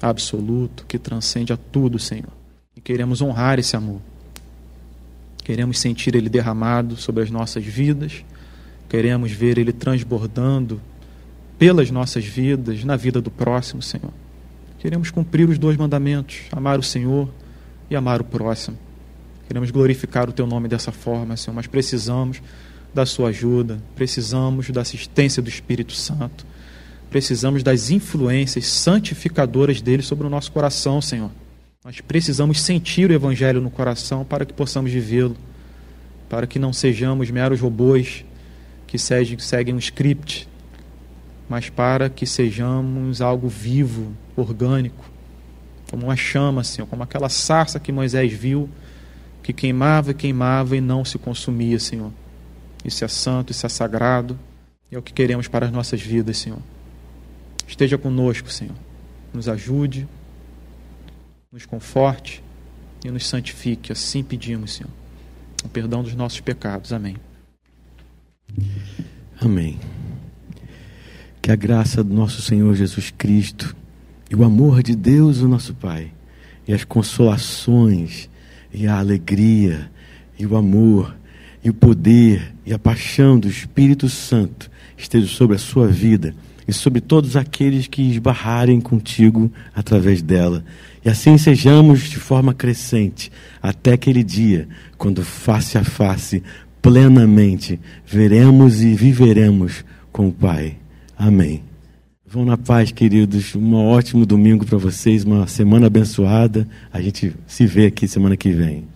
absoluto, que transcende a tudo, Senhor. E queremos honrar esse amor. Queremos sentir ele derramado sobre as nossas vidas. Queremos ver ele transbordando pelas nossas vidas, na vida do próximo, Senhor. Queremos cumprir os dois mandamentos: amar o Senhor e amar o próximo. Queremos glorificar o Teu nome dessa forma, Senhor, mas precisamos da Sua ajuda, precisamos da assistência do Espírito Santo, precisamos das influências santificadoras dele sobre o nosso coração, Senhor. Nós precisamos sentir o Evangelho no coração para que possamos vivê-lo, para que não sejamos meros robôs que seguem um script, mas para que sejamos algo vivo, orgânico, como uma chama, Senhor, como aquela sarça que Moisés viu que queimava e queimava e não se consumia, Senhor. Isso é santo, isso é sagrado, é o que queremos para as nossas vidas, Senhor. Esteja conosco, Senhor. Nos ajude, nos conforte e nos santifique. Assim pedimos, Senhor. O perdão dos nossos pecados. Amém. Amém. Que a graça do nosso Senhor Jesus Cristo e o amor de Deus, o nosso Pai, e as consolações e a alegria, e o amor, e o poder, e a paixão do Espírito Santo esteja sobre a sua vida e sobre todos aqueles que esbarrarem contigo através dela. E assim sejamos de forma crescente até aquele dia, quando face a face, plenamente, veremos e viveremos com o Pai. Amém. Vão na paz, queridos. Um ótimo domingo para vocês, uma semana abençoada. A gente se vê aqui semana que vem.